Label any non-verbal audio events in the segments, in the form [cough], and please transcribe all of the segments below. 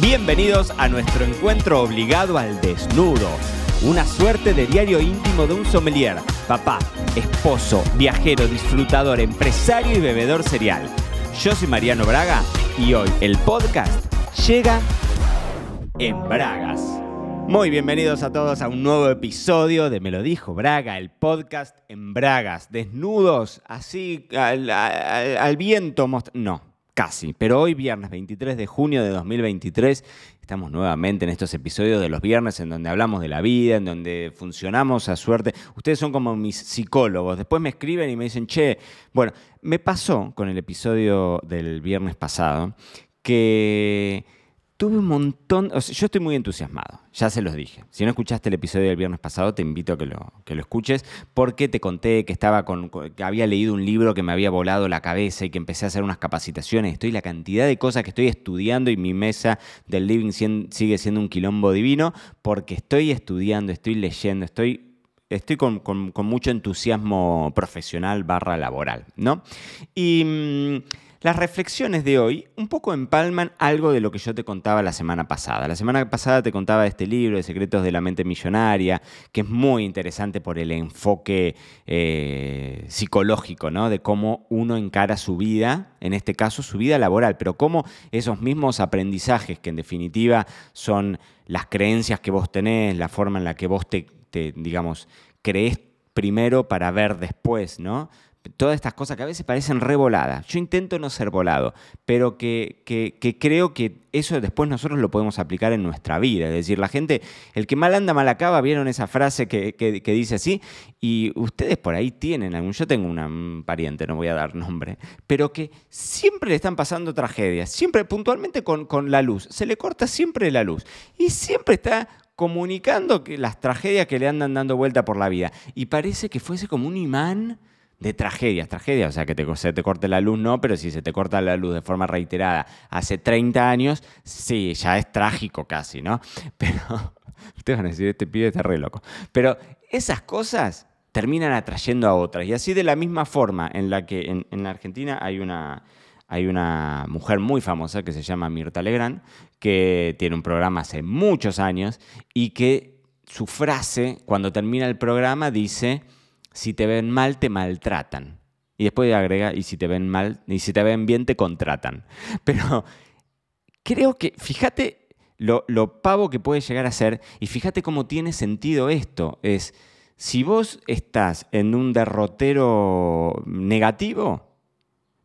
Bienvenidos a nuestro encuentro obligado al desnudo. Una suerte de diario íntimo de un sommelier, papá, esposo, viajero, disfrutador, empresario y bebedor serial. Yo soy Mariano Braga y hoy el podcast llega en Bragas. Muy bienvenidos a todos a un nuevo episodio de Me lo dijo Braga, el podcast en Bragas, desnudos, así al, al- al viento. No, casi, pero hoy viernes 23 de junio de 2023 estamos nuevamente en estos episodios de los viernes en donde hablamos de la vida, en donde funcionamos a suerte. Ustedes son como mis psicólogos, después me escriben y me dicen, che, bueno, me pasó con el episodio del viernes pasado que tuve un montón, o sea, yo estoy muy entusiasmado, ya se los dije. Si no escuchaste el episodio del viernes pasado, te invito a que lo, que lo escuches, porque te conté que estaba con, que había leído un libro que me había volado la cabeza y que empecé a hacer unas capacitaciones. Estoy la cantidad de cosas que estoy estudiando y mi mesa del living sigue siendo un quilombo divino, porque estoy estudiando, estoy leyendo, estoy estoy con, con- con mucho entusiasmo profesional barra laboral, ¿no? Y mm, las reflexiones de hoy un poco empalman algo de lo que yo te contaba la semana pasada. La semana pasada te contaba este libro de Secretos de la Mente Millonaria, que es muy interesante por el enfoque eh, psicológico, ¿no? De cómo uno encara su vida, en este caso su vida laboral, pero cómo esos mismos aprendizajes, que en definitiva son las creencias que vos tenés, la forma en la que vos te, te, digamos, creés primero para ver después, ¿no? Todas estas cosas que a veces parecen revoladas. Yo intento no ser volado, pero que, que- creo que eso después nosotros lo podemos aplicar en nuestra vida. Es decir, la gente, el que mal anda, mal acaba, vieron esa frase que, que- que dice así, y ustedes por ahí tienen algún, yo tengo una, un pariente, no voy a dar nombre, pero que siempre le están pasando tragedias, siempre puntualmente con, con la luz, se le corta siempre la luz, y siempre está comunicando que las tragedias que le andan dando vuelta por la vida. Y parece que fuese como un imán de tragedias, tragedias, o sea, que te, se te corte la luz no, pero si se te corta la luz de forma reiterada hace 30 años, sí, ya es trágico casi, ¿no? [laughs] Pero, ustedes van a decir, este pibe está re loco. Pero esas cosas terminan atrayendo a otras. Y así de la misma forma en la que en, en Argentina hay una, hay una mujer muy famosa que se llama Mirta Legrand, que tiene un programa hace muchos años y que su frase, cuando termina el programa, dice, si te ven mal, te maltratan. Y después agrega, y si te ven mal, y si te ven bien, te contratan. [laughs] Pero creo que, fíjate lo, lo pavo que puede llegar a ser, y fíjate cómo tiene sentido esto. Es, si vos estás en un derrotero negativo,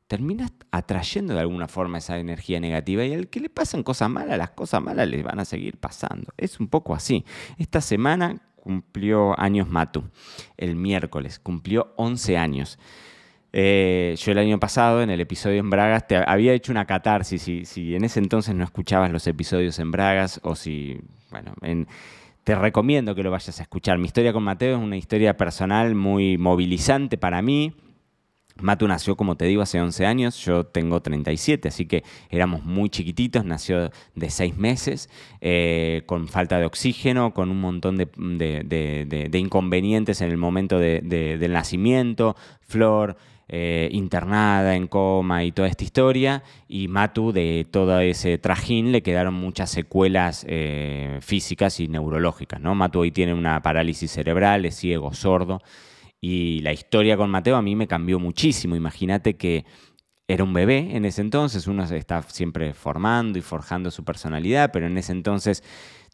terminas atrayendo de alguna forma esa energía negativa y al que le pasan cosas malas, las cosas malas les van a seguir pasando. Es un poco así. Esta semana cumplió años Matu, el miércoles, cumplió 11 años. Eh, yo el año pasado, en el episodio en Bragas, te había hecho una catarsis. Si, si en ese entonces no escuchabas los episodios en Bragas o si, bueno, en, te recomiendo que lo vayas a escuchar. Mi historia con Mateo es una historia personal muy movilizante para mí. Matu nació, como te digo, hace 11 años, yo tengo 37, así que éramos muy chiquititos, nació de 6 meses, eh, con falta de oxígeno, con un montón de, inconvenientes en el momento de- de- del nacimiento, Flor eh, internada en coma y toda esta historia, y Matu de todo ese trajín le quedaron muchas secuelas eh, físicas y neurológicas. ¿no? Matu hoy tiene una parálisis cerebral, es ciego, sordo. Y la historia con Mateo a mí me cambió muchísimo. Imagínate que era un bebé en ese entonces, uno se está siempre formando y forjando su personalidad, pero en ese entonces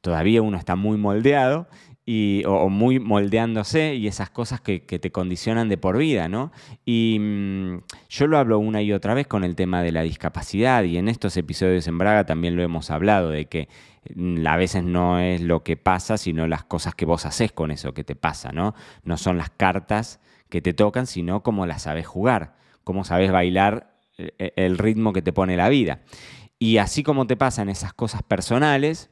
todavía uno está muy moldeado y, o, muy moldeándose y esas cosas que, te condicionan de por vida, ¿no? Y mm, yo lo hablo una y otra vez con el tema de la discapacidad y en estos episodios en Braga también lo hemos hablado, de que mm, a veces no es lo que pasa, sino las cosas que vos haces con eso que te pasa, ¿no? No son las cartas que te tocan, sino cómo las sabes jugar, cómo sabes bailar eh, el ritmo que te pone la vida. Y así como te pasan esas cosas personales,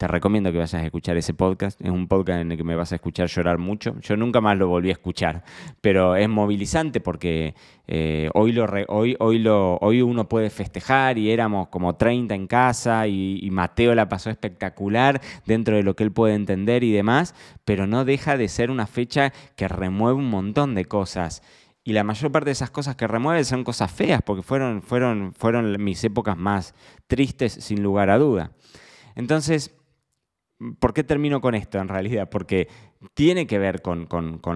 te recomiendo que vayas a escuchar ese podcast. Es un podcast en el que me vas a escuchar llorar mucho. Yo nunca más lo volví a escuchar, pero es movilizante porque eh, hoy, lo hoy, hoy, lo, hoy uno puede festejar y éramos como 30 en casa y, y Mateo la pasó espectacular dentro de lo que él puede entender y demás, pero no deja de ser una fecha que remueve un montón de cosas. y la mayor parte de esas cosas que remueve son cosas feas, porque fueron, fueron, fueron mis épocas más tristes, sin lugar a duda. Entonces, ¿por qué termino con esto en realidad? Porque tiene que ver con,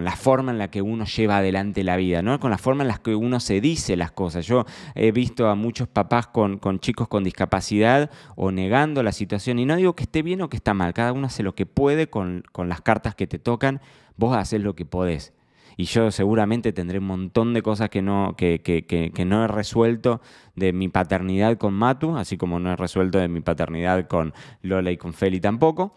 la forma en la que uno lleva adelante la vida, ¿no? con la forma en la que uno se dice las cosas. Yo he visto a muchos papás con, chicos con discapacidad o negando la situación, y no digo que esté bien o que está mal, cada uno hace lo que puede con, las cartas que te tocan, vos haces lo que podés y yo seguramente tendré un montón de cosas que no, que, que, no he resuelto de mi paternidad con Matu, así como no he resuelto de mi paternidad con Lola y con Feli tampoco.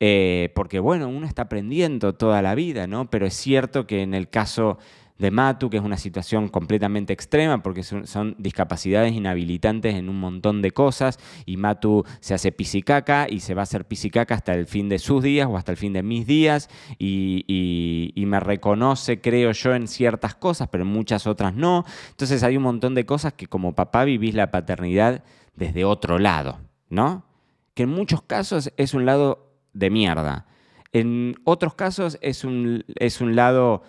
Eh, porque bueno, uno está aprendiendo toda la vida, ¿no? Pero es cierto que en el caso de Matu, que es una situación completamente extrema porque son, discapacidades inhabilitantes en un montón de cosas y Matu se hace pisicaca y se va a hacer pisicaca hasta el fin de sus días o hasta el fin de mis días y, me reconoce, creo yo, en ciertas cosas, pero en muchas otras no. Entonces hay un montón de cosas que como papá vivís la paternidad desde otro lado, ¿no? Que en muchos casos es un lado de mierda. En otros casos es un, es un lado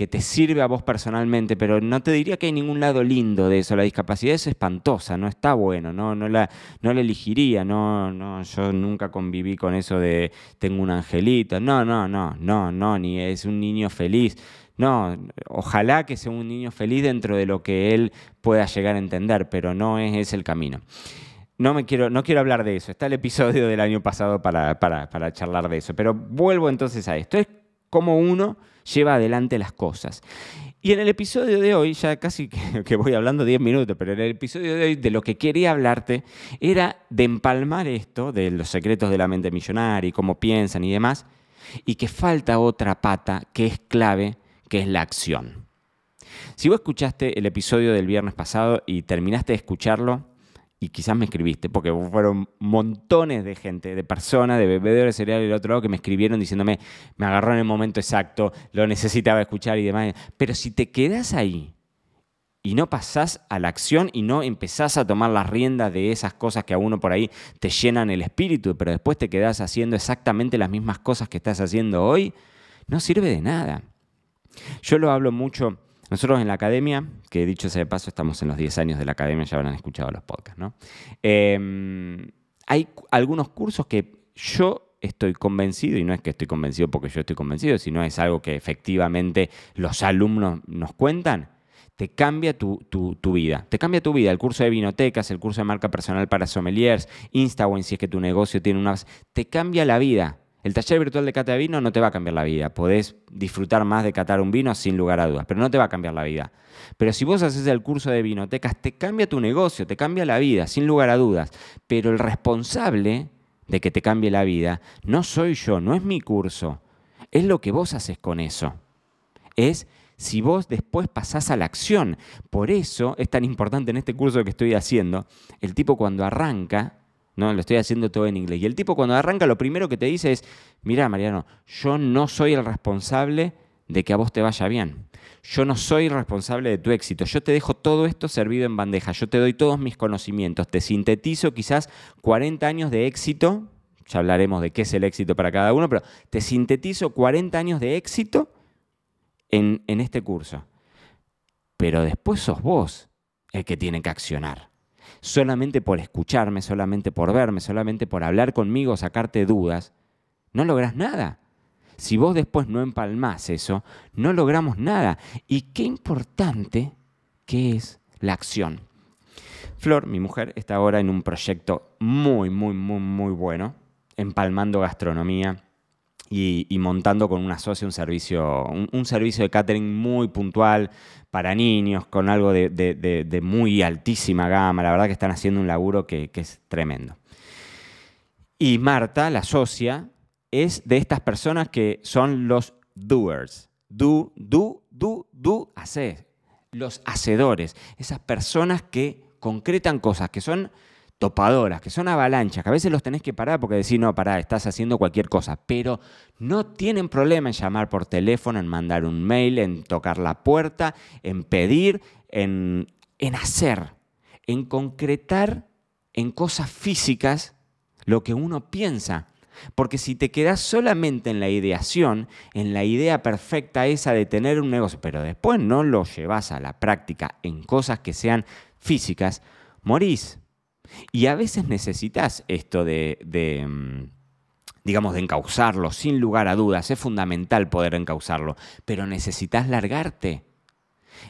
que te sirve a vos personalmente, pero no te diría que hay ningún lado lindo de eso. La discapacidad es espantosa, no está bueno, no, no, la, no la elegiría, no, no, yo nunca conviví con eso de tengo un angelito, no, no, no, no, no, ni es un niño feliz. No, ojalá que sea un niño feliz dentro de lo que él pueda llegar a entender, pero no es ese el camino. No, me quiero, no quiero hablar de eso. Está el episodio del año pasado para, para, para charlar de eso. Pero vuelvo entonces a esto. Es como uno lleva adelante las cosas. Y en el episodio de hoy, ya casi que, [laughs] voy hablando 10 minutos, pero en el episodio de hoy de lo que quería hablarte era de empalmar esto, de los secretos de la mente millonaria y cómo piensan y demás, y que falta otra pata que es clave, que es la acción. Si vos escuchaste el episodio del viernes pasado y terminaste de escucharlo, y quizás me escribiste, porque fueron montones de gente, de personas, de bebedores de cereal del otro lado que me escribieron diciéndome, me agarró en el momento exacto, lo necesitaba escuchar y demás. Pero si te quedas ahí y no pasás a la acción y no empezás a tomar las riendas de esas cosas que a uno por ahí te llenan el espíritu, pero después te quedás haciendo exactamente las mismas cosas que estás haciendo hoy, no sirve de nada. Yo lo hablo mucho nosotros en la academia, que dicho sea de paso, estamos en los 10 años de la academia, ya habrán escuchado los podcasts. Em, hay algunos cursos que yo estoy convencido, y no es que estoy convencido porque yo estoy convencido, sino es algo que efectivamente los alumnos nos cuentan, te cambia tu, tu, vida. Te cambia tu vida. El curso de vinotecas, el curso de marca personal para sommeliers, InstaWine, si es que tu negocio tiene una... Te cambia la vida. El taller virtual de cata de vino no te va a cambiar la vida. Podés disfrutar más de catar un vino sin lugar a dudas, pero no te va a cambiar la vida. Pero si vos haces el curso de vinotecas, te cambia tu negocio, te cambia la vida, sin lugar a dudas. Pero el responsable de que te cambie la vida no soy yo, no es mi curso. Es lo que vos haces con eso. Es si vos después pasás a la acción. Por eso es tan importante en este curso que estoy haciendo, el tipo cuando arranca ¿no? Lo estoy haciendo todo en inglés. Y el tipo cuando arranca lo primero que te dice es, mira Mariano, yo no soy el responsable de que a vos te vaya bien. Yo no soy responsable de tu éxito. Yo te dejo todo esto servido en bandeja. Yo te doy todos mis conocimientos. Te sintetizo quizás 40 años de éxito. Ya hablaremos de qué es el éxito para cada uno, pero te sintetizo 40 años de éxito en, en este curso. Pero después sos vos el que tiene que accionar solamente por escucharme, solamente por verme, solamente por hablar conmigo, sacarte dudas, no logras nada. Si vos después no empalmás eso, no logramos nada. Y qué importante que es la acción. Flor, mi mujer, está ahora en un proyecto muy, muy, muy, muy bueno, empalmando gastronomía y, montando con una socia un servicio, un, servicio de catering muy puntual para niños, con algo de, muy altísima gama. La verdad que están haciendo un laburo que, es tremendo. Y Marta, la socia, es de estas personas que son los doers. Do, do, do, do, hacer. Los hacedores. Esas personas que concretan cosas, que son topadoras, que son avalanchas, que a veces los tenés que parar porque decís, no, pará, estás haciendo cualquier cosa, pero no tienen problema en llamar por teléfono, en mandar un mail, en tocar la puerta, en pedir, en, en hacer, en concretar en cosas físicas lo que uno piensa. Porque si te quedas solamente en la ideación, en la idea perfecta esa de tener un negocio, pero después no lo llevas a la práctica en cosas que sean físicas, morís. Y a veces necesitas esto de, mm, digamos, de encauzarlo, sin lugar a dudas. Es fundamental poder encauzarlo, pero necesitas largarte.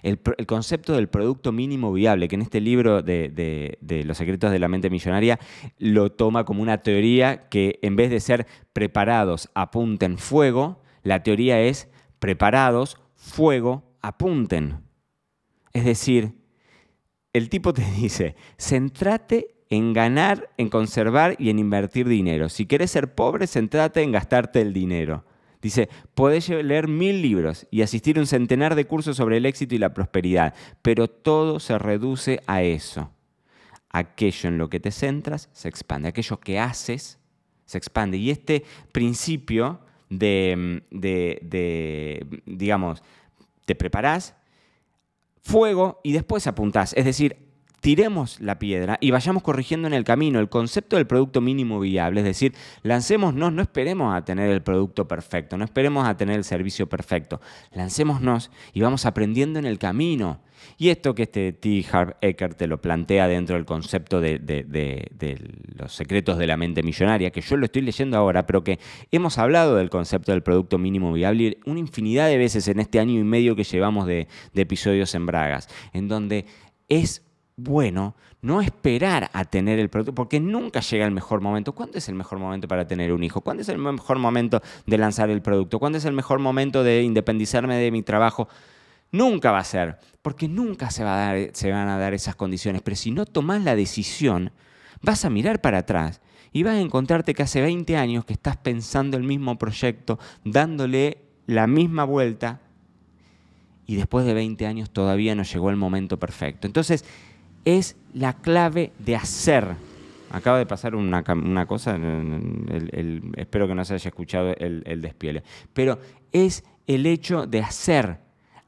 El, concepto del producto mínimo viable, que en este libro de, Los secretos de la mente millonaria lo toma como una teoría que en vez de ser preparados, apunten fuego, la teoría es preparados, fuego, apunten. Es decir, el tipo te [laughs] dice, centrate en ganar, en conservar y en invertir dinero. Si quieres ser pobre, centrate en gastarte el dinero. Dice, podés leer mil libros y asistir a un centenar de cursos sobre el éxito y la prosperidad, pero todo se reduce a eso. Aquello en lo que te centras se expande, aquello que haces se expande. Y este principio de, de digamos, te preparás, fuego y después apuntás. Es decir, tiremos la piedra y vayamos corrigiendo en el camino el concepto del producto mínimo viable, es decir, lancémonos, no esperemos a tener el producto perfecto, no esperemos a tener el servicio perfecto, lancémonos y vamos aprendiendo en el camino. Y esto que este T. Harv Eker te lo plantea dentro del concepto de, de, los secretos de la mente millonaria, que yo lo estoy leyendo ahora, pero que hemos hablado del concepto del producto mínimo viable una infinidad de veces en este año y medio que llevamos de, episodios en Bragas, en donde es bueno no esperar a tener el producto, porque nunca llega el mejor momento. ¿Cuándo es el mejor momento para tener un hijo? ¿Cuándo es el mejor momento de lanzar el producto? ¿Cuándo es el mejor momento de independizarme de mi trabajo? Nunca va a ser, porque nunca se, va a dar, se van a dar esas condiciones. Pero si no tomas la decisión, vas a mirar para atrás y vas a encontrarte que hace 20 años que estás pensando el mismo proyecto, dándole la misma vuelta, y después de 20 años todavía no llegó el momento perfecto. Entonces, es la clave de hacer. Acaba de pasar una, cosa, espero que no se haya escuchado el, el despiele, pero es el hecho de hacer,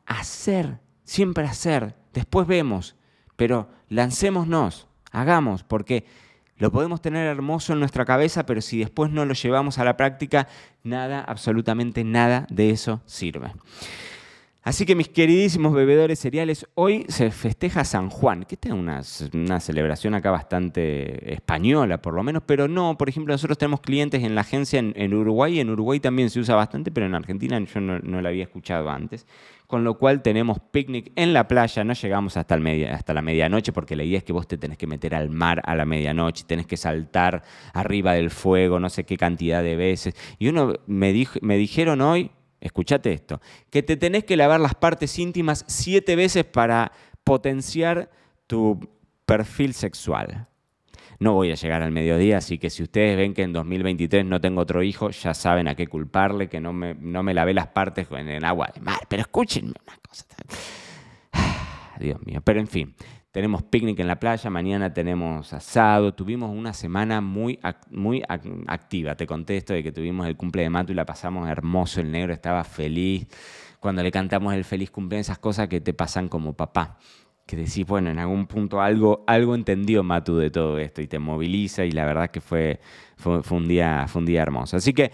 hacer, siempre hacer, después vemos, pero lancémonos, hagamos, porque lo podemos tener hermoso en nuestra cabeza, pero si después no lo llevamos a la práctica, nada, absolutamente nada de eso sirve. Así que mis queridísimos bebedores cereales, hoy se festeja San Juan, que esta es una, celebración acá bastante española por lo menos, pero no, por ejemplo, nosotros tenemos clientes en la agencia en, Uruguay, en Uruguay también se usa bastante, pero en Argentina yo no, no la había escuchado antes, con lo cual tenemos picnic en la playa, no llegamos hasta, el media, hasta la medianoche, porque la idea es que vos te tenés que meter al mar a la medianoche, tenés que saltar arriba del fuego, no sé qué cantidad de veces. Y uno me, dijo, me dijeron hoy, escúchate esto, que te tenés que lavar las partes íntimas siete veces para potenciar tu perfil sexual. No voy a llegar al mediodía, así que si ustedes ven que en 2023 no tengo otro hijo, ya saben a qué culparle, que no me, no me lavé las partes en el agua de mar. Pero escúchenme una cosa. [sighs] Dios mío, pero en fin, tenemos picnic en la playa, mañana tenemos asado. Tuvimos una semana muy, muy activa. Te contesto de que tuvimos el cumple de Mato y la pasamos hermoso. El negro estaba feliz. Cuando le cantamos el feliz cumpleaños, esas cosas que te pasan como papá. Que decís, bueno, en algún punto algo, algo entendió Matu de todo esto y te moviliza y la verdad que fue, fue, un, día, fue un día hermoso. Así que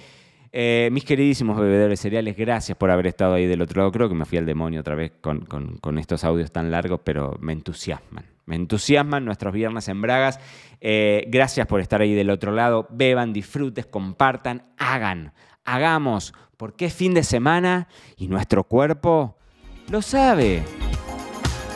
eh, mis queridísimos bebedores cereales, gracias por haber estado ahí del otro lado. Creo que me fui al demonio otra vez con, estos audios tan largos, pero me entusiasman. Me entusiasman nuestros viernes en Bragas. Eh, gracias por estar ahí del otro lado. Beban, disfruten, compartan, hagan, hagamos, porque es fin de semana y nuestro cuerpo lo sabe.